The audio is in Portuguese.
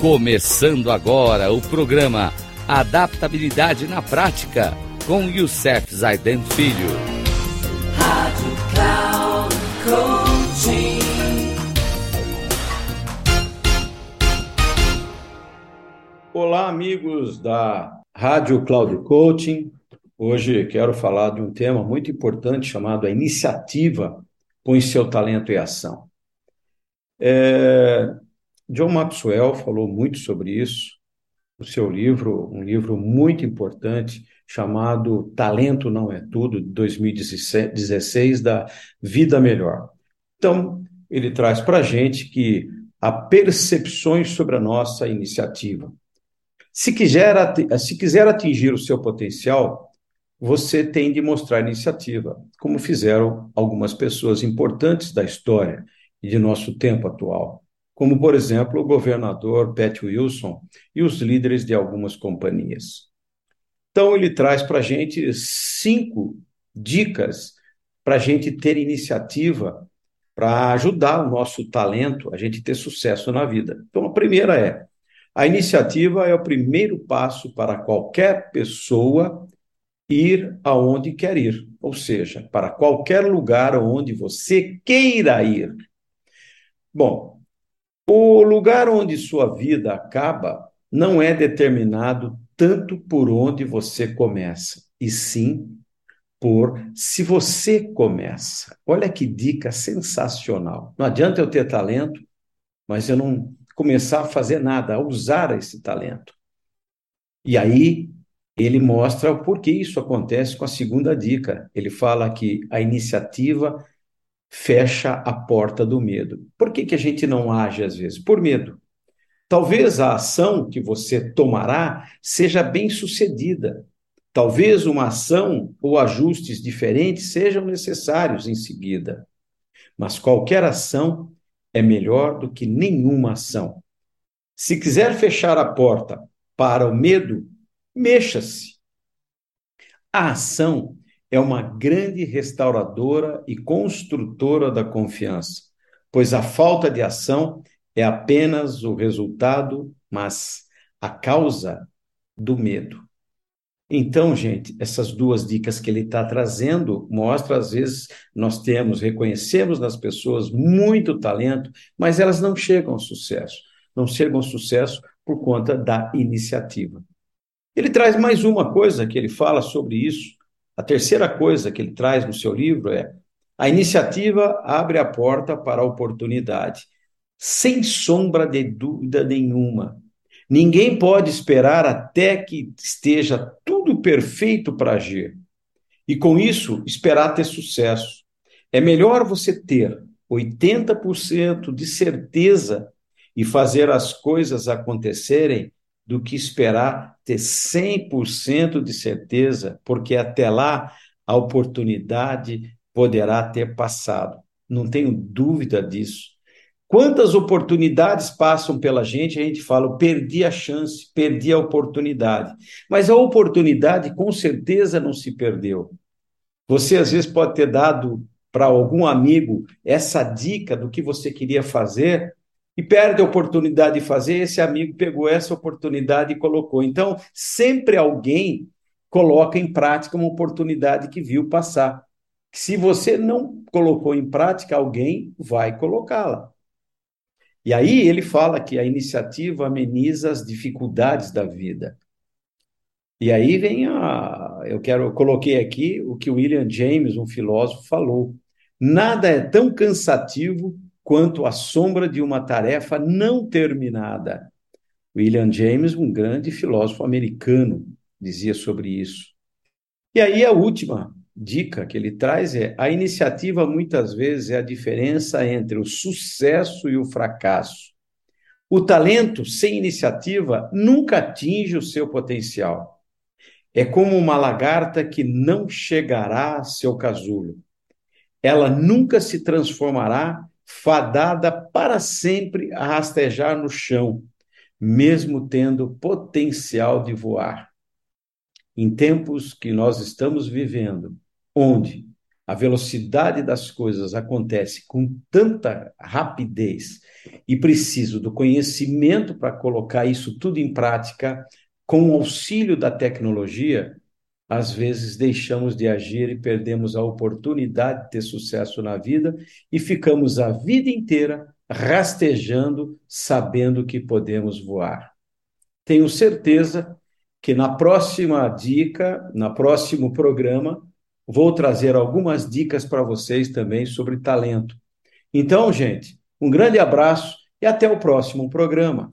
Começando agora o programa Adaptabilidade na Prática com Youssef Zaiden Filho. Rádio Cloud Coaching. Olá, amigos da Rádio Cloud Coaching. Hoje quero falar de um tema muito importante chamado a iniciativa Põe seu talento em ação. É, John Maxwell falou muito sobre isso no seu livro, um livro muito importante chamado Talento Não É Tudo, de 2016, da Vida Melhor. Então, ele traz para a gente que há percepções sobre a nossa iniciativa. Se quiser, se quiser atingir o seu potencial, você tem de mostrar iniciativa, como fizeram algumas pessoas importantes da história e de nosso tempo atual como, por exemplo, o governador Pat Wilson e os líderes de algumas companhias. Então, ele traz para a gente cinco dicas para a gente ter iniciativa para ajudar o nosso talento a gente ter sucesso na vida. Então, a primeira é: a iniciativa é o primeiro passo para qualquer pessoa ir aonde quer ir, ou seja, para qualquer lugar onde você queira ir. Bom, o lugar onde sua vida acaba não é determinado tanto por onde você começa, e sim por se você começa. Olha que dica sensacional. Não adianta eu ter talento, mas eu não começar a fazer nada, a usar esse talento. E aí ele mostra o porquê isso acontece com a segunda dica. Ele fala que a iniciativa fecha a porta do medo. Por que, que a gente não age às vezes? Por medo. Talvez a ação que você tomará seja bem sucedida. Talvez uma ação ou ajustes diferentes sejam necessários em seguida. Mas qualquer ação é melhor do que nenhuma ação. Se quiser fechar a porta para o medo, mexa-se. A ação é uma grande restauradora e construtora da confiança, pois a falta de ação é apenas o resultado, mas a causa do medo. Então, gente, essas duas dicas que ele está trazendo mostram, às vezes, nós temos, reconhecemos nas pessoas muito talento, mas elas não chegam ao sucesso. Não chegam ao sucesso por conta da iniciativa. Ele traz mais uma coisa que ele fala sobre isso, a terceira coisa que ele traz no seu livro é: a iniciativa abre a porta para a oportunidade, sem sombra de dúvida nenhuma. Ninguém pode esperar até que esteja tudo perfeito para agir. E com isso, esperar ter sucesso. É melhor você ter 80% de certeza e fazer as coisas acontecerem do que esperar ter 100% de certeza, porque até lá a oportunidade poderá ter passado. Não tenho dúvida disso. Quantas oportunidades passam pela gente, a gente fala, perdi a chance, perdi a oportunidade. Mas a oportunidade com certeza não se perdeu. Você às vezes pode ter dado para algum amigo essa dica do que você queria fazer, e perde a oportunidade de fazer, esse amigo pegou essa oportunidade e colocou. Então, sempre alguém coloca em prática uma oportunidade que viu passar. Se você não colocou em prática, alguém vai colocá-la. E aí ele fala que a iniciativa ameniza as dificuldades da vida. E aí vem a. Eu quero, eu coloquei aqui o que William James, um filósofo, falou. Nada é tão cansativo quanto à sombra de uma tarefa não terminada. William James, um grande filósofo americano, dizia sobre isso. E aí a última dica que ele traz é: a iniciativa muitas vezes é a diferença entre o sucesso e o fracasso. O talento sem iniciativa nunca atinge o seu potencial. É como uma lagarta que não chegará a seu casulo. Ela nunca se transformará fadada para sempre a rastejar no chão, mesmo tendo potencial de voar. Em tempos que nós estamos vivendo, onde a velocidade das coisas acontece com tanta rapidez e preciso do conhecimento para colocar isso tudo em prática com o auxílio da tecnologia, às vezes deixamos de agir e perdemos a oportunidade de ter sucesso na vida e ficamos a vida inteira rastejando, sabendo que podemos voar. Tenho certeza que na próxima dica, na próximo programa, vou trazer algumas dicas para vocês também sobre talento. Então, gente, um grande abraço e até o próximo programa.